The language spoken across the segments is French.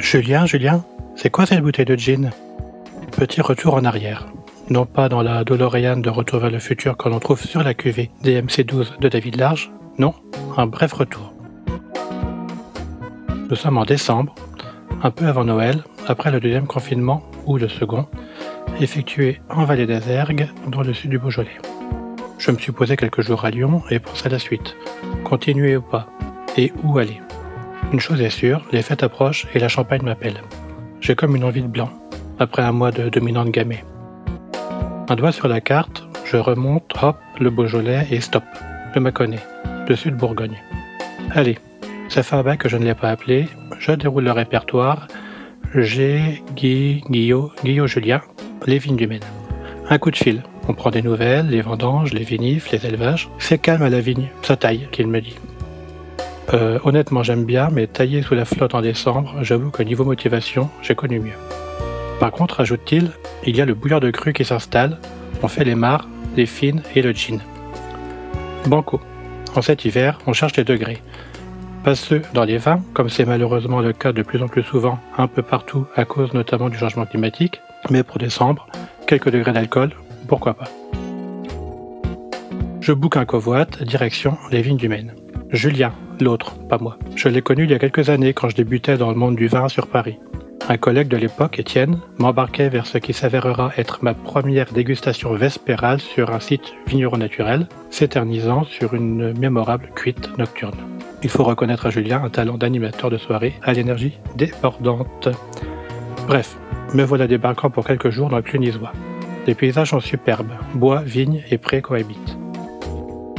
Julien, Julien, c'est quoi cette bouteille de gin? Petit retour en arrière. Non pas dans la DeLorean de Retour vers le futur que l'on trouve sur la cuvée DMC12 de David Large, non, un bref retour. Nous sommes en décembre, un peu avant Noël, après le deuxième confinement, ou le second, effectué en vallée d'Azergue, dans le sud du Beaujolais. Je me suis posé quelques jours à Lyon et pensé à la suite. Continuer ou pas? Et où aller? Une chose est sûre, les fêtes approchent et la champagne m'appelle. J'ai comme une envie de blanc, après un mois de dominante gamay. Un doigt sur la carte, je remonte, hop, le Beaujolais et stop. Je me connais. Le sud Bourgogne. Allez, ça fait un bac que je ne l'ai pas appelé. Je déroule le répertoire. J'ai Guy, Guillaume, Guillaume Julien, les vignes du Maine. Un coup de fil. On prend des nouvelles, les vendanges, les vinifs, les élevages. C'est calme à la vigne, ça taille, qu'il me dit. Euh, honnêtement, j'aime bien, mais tailler sous la flotte en décembre, j'avoue que niveau motivation, j'ai connu mieux. Par contre, ajoute-t-il, il y a le bouillard de cru qui s'installe, on fait les mares, les fines et le gin. Banco. En cet hiver, on cherche les degrés. Pas ceux dans les vins, comme c'est malheureusement le cas de plus en plus souvent un peu partout à cause notamment du changement climatique, mais pour décembre, quelques degrés d'alcool, pourquoi pas. Je boucle un covoit, direction les vignes du Maine. Julien, l'autre, pas moi. Je l'ai connu il y a quelques années quand je débutais dans le monde du vin sur Paris. Un collègue de l'époque, Étienne, m'embarquait vers ce qui s'avérera être ma première dégustation vespérale sur un site vigneron naturel, s'éternisant sur une mémorable cuite nocturne. Il faut reconnaître à Julien un talent d'animateur de soirée à l'énergie débordante. Bref, me voilà débarquant pour quelques jours dans le Clunisois. Les paysages sont superbes, bois, vignes et prés cohabitent.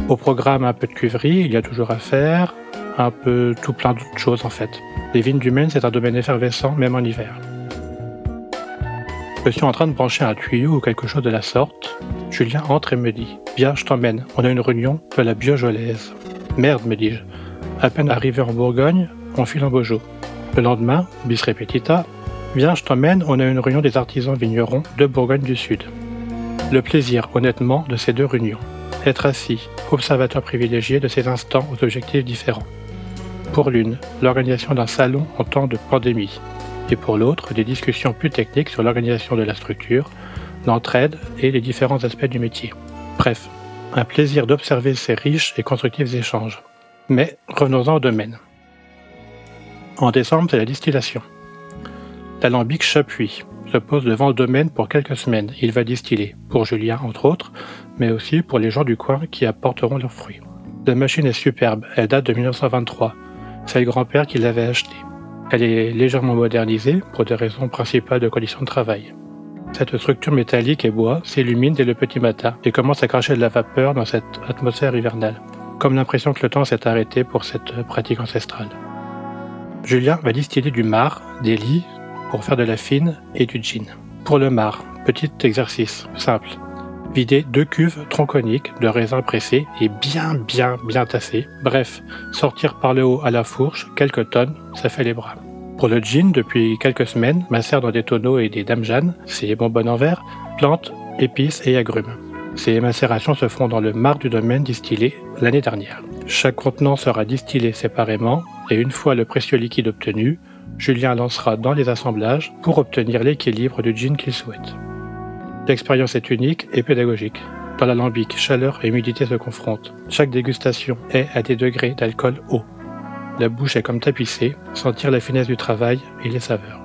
Au programme un peu de cuverie, il y a toujours à faire, un peu tout plein d'autres choses en fait. Les vignes du Maine, c'est un domaine effervescent même en hiver. Je suis en train de brancher un tuyau ou quelque chose de la sorte. Julien entre et me dit Viens, je t'emmène, on a une réunion de la biojolaise. Merde, me dis-je. À peine arrivé en Bourgogne, on file en Beaujolais. Le lendemain, bis repetita, Viens, je t'emmène, on a une réunion des artisans vignerons de Bourgogne du Sud. Le plaisir, honnêtement, de ces deux réunions. Être assis, observateur privilégié de ces instants aux objectifs différents. Pour l'une, l'organisation d'un salon en temps de pandémie, et pour l'autre, des discussions plus techniques sur l'organisation de la structure, l'entraide et les différents aspects du métier. Bref, un plaisir d'observer ces riches et constructifs échanges. Mais revenons-en au domaine. En décembre, c'est la distillation. L'alambic Chapuis se pose devant le domaine pour quelques semaines. Il va distiller, pour Julien entre autres, mais aussi pour les gens du coin qui apporteront leurs fruits. La machine est superbe, elle date de 1923. C'est le grand-père qui l'avait achetée. Elle est légèrement modernisée pour des raisons principales de conditions de travail. Cette structure métallique et bois s'illumine dès le petit matin et commence à cracher de la vapeur dans cette atmosphère hivernale, comme l'impression que le temps s'est arrêté pour cette pratique ancestrale. Julien va distiller du mar, des lits, pour faire de la fine et du gin. Pour le mar, petit exercice simple. Vider deux cuves tronconiques de raisins pressés et bien bien bien tassés. Bref, sortir par le haut à la fourche quelques tonnes, ça fait les bras. Pour le gin, depuis quelques semaines, macère dans des tonneaux et des dames c'est bonbonnes en verre, plantes, épices et agrumes. Ces macérations se font dans le mar du domaine distillé l'année dernière. Chaque contenant sera distillé séparément et une fois le précieux liquide obtenu, Julien lancera dans les assemblages pour obtenir l'équilibre du gin qu'il souhaite. L'expérience est unique et pédagogique. Dans l'alambic, chaleur et humidité se confrontent. Chaque dégustation est à des degrés d'alcool haut. La bouche est comme tapissée, sentir la finesse du travail et les saveurs.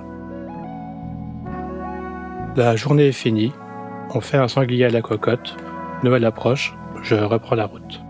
La journée est finie, on fait un sanglier à la cocotte, Noël approche, je reprends la route.